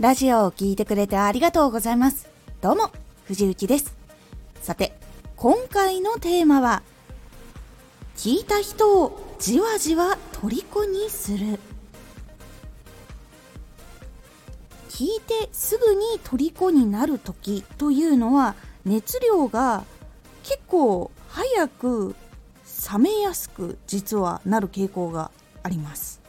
ラジオを聴いてくれてありがとうございます。どうも、藤幸です。さて、今回のテーマは、聞いた人をじわじわ虜にする。聞いてすぐに虜になる時というのは熱量が結構早く冷めやすく実はなる傾向があります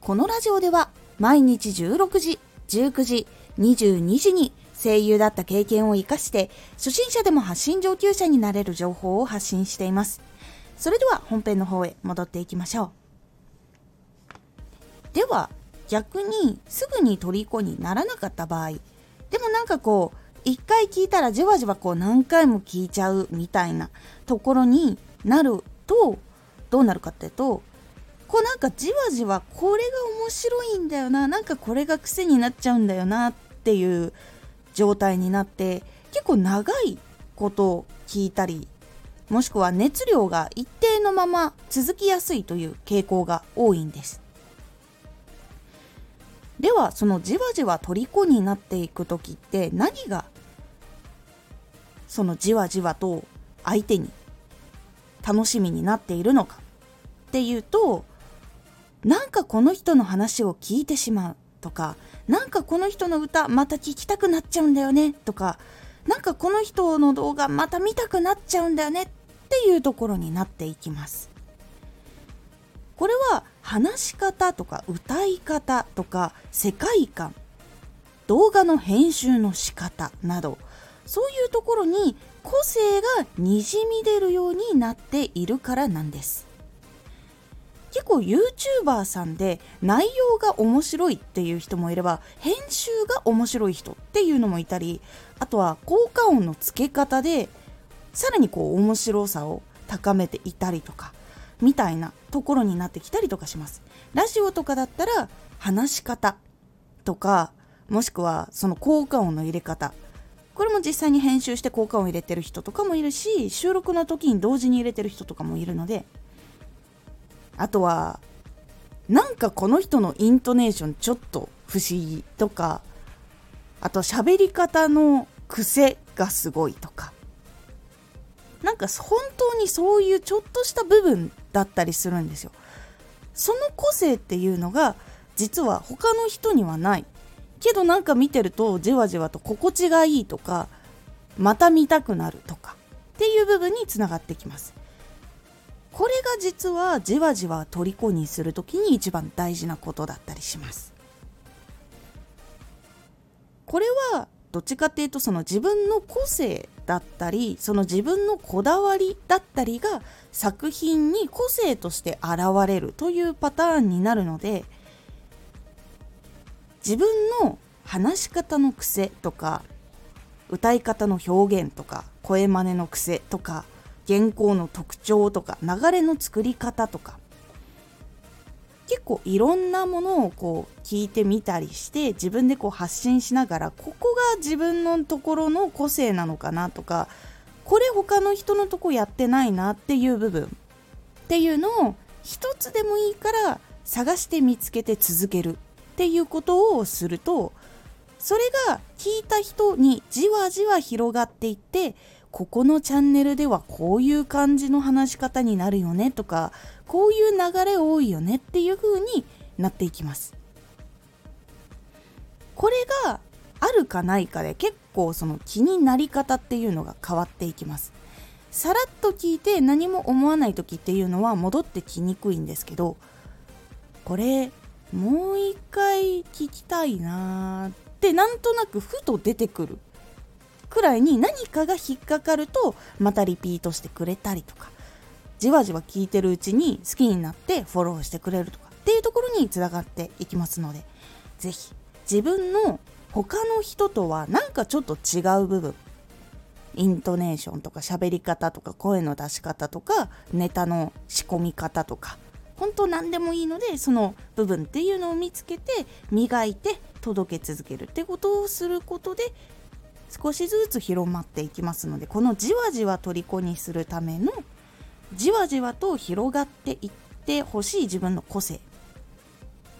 このラジオでは毎日16時、19時、22時に声優だった経験を活かして初心者でも発信上級者になれる情報を発信しています。それでは本編の方へ戻っていきましょう。では逆にすぐに虜にならなかった場合でもなんかこう一回聞いたらじわじわこう何回も聞いちゃうみたいなところになるとどうなるかっていうとこうなんかじわじわこれが面白いんだよななんかこれが癖になっちゃうんだよなっていう状態になって結構長いことを聞いたりもしくは熱量が一定のまま続きやすいという傾向が多いんです。ではそのじわじわ虜になっていく時って何がそのじわじわと相手に楽しみになっているのかっていうとなんかこの人の話を聞いてしまうとかなんかこの人の歌また聞きたくなっちゃうんだよねとかなんかこの人の動画また見たくなっちゃうんだよねっていうところになっていきます。これは話し方とか歌い方とか世界観動画の編集の仕方などそういうところに個性がにじみ出るようになっているからなんです。結構 YouTuber さんで内容が面白いっていう人もいれば編集が面白い人っていうのもいたりあとは効果音の付け方でさらにこう面白さを高めていたりとかみたいなところになってきたりとかします。ラジオとかだったら話し方とかもしくはその効果音の入れ方これも実際に編集して効果音を入れてる人とかもいるし収録の時に同時に入れてる人とかもいるのであとはなんかこの人のイントネーションちょっと不思議とかあと喋り方の癖がすごいとか。なんか本当にそういうちょっとした部分だったりするんですよ。その個性っていうのが実は他の人にはない。けどなんか見てるとじわじわと心地がいいとかまた見たくなるとかっていう部分につながってきます。これが実はじわじわ虜にする時に一番大事なことだったりします。これはどっちかっていうとその自分の個性だったりその自分のこだわりだったりが作品に個性として現れるというパターンになるので自分の話し方の癖とか歌い方の表現とか声真似の癖とか原稿の特徴とか流れの作り方とか。結構いろんなものをこう聞いてみたりして自分でこう発信しながらここが自分のところの個性なのかなとかこれ他の人のとこやってないなっていう部分。っていうのを一つでもいいから探して見つけて続けるっていうことをするとそれが聞いた人にじわじわ広がっていってここのチャンネルではこういう感じの話し方になるよねとかこういう流れ多いよねっていう風になっていきます。これがあるかないかで結構その気になり方っていうのが変わっていきます。さらっと聞いて何も思わない時っていうのは戻ってきにくいんですけどこれもう一回聞きたいなーってなんとなくふと出てくる。くらいに何かが引っかかるとまたリピートしてくれたりとかじわじわ聞いてるうちに好きになってフォローしてくれるとかっていうところにつながっていきますので是非自分の他の人とはなんかちょっと違う部分イントネーションとか喋り方とか声の出し方とかネタの仕込み方とか本当何でもいいのでその部分っていうのを見つけて磨いて届け続けるってことをすることで少しずつ広まっていきますのでこのじわじわ虜にするためのじわじわと広がっていってほしい自分の個性っ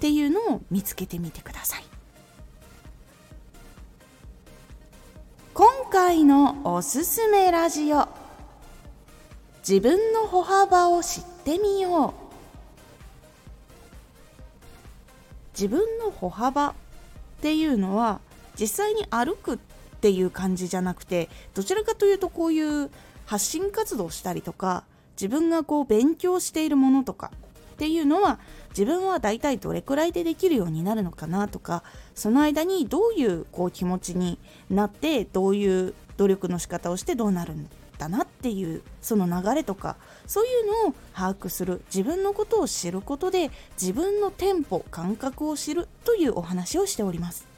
ていうのを見つけてみてください。今回のおすすめラジオ。自分の歩幅を知ってみよう。自分の歩幅っていうのは実際に歩くっっていう感じじゃなくてどちらかというとこういう発信活動したりとか自分がこう勉強しているものとかっていうのは自分は大体どれくらいでできるようになるのかなとかその間にどういうこう気持ちになってどういう努力の仕方をしてどうなるんだなっていうその流れとかそういうのを把握する自分のことを知ることで自分のテンポ感覚を知るというお話をしております。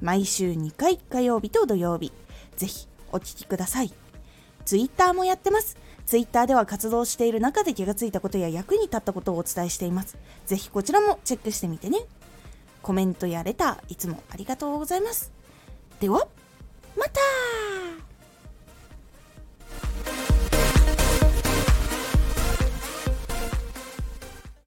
毎週2回火曜日と土曜日ぜひお聴きくださいツイッターもやってますツイッターでは活動している中で気がついたことや役に立ったことをお伝えしています。ぜひこちらもチェックしてみてね。コメントやレターいつもありがとうございます。では、また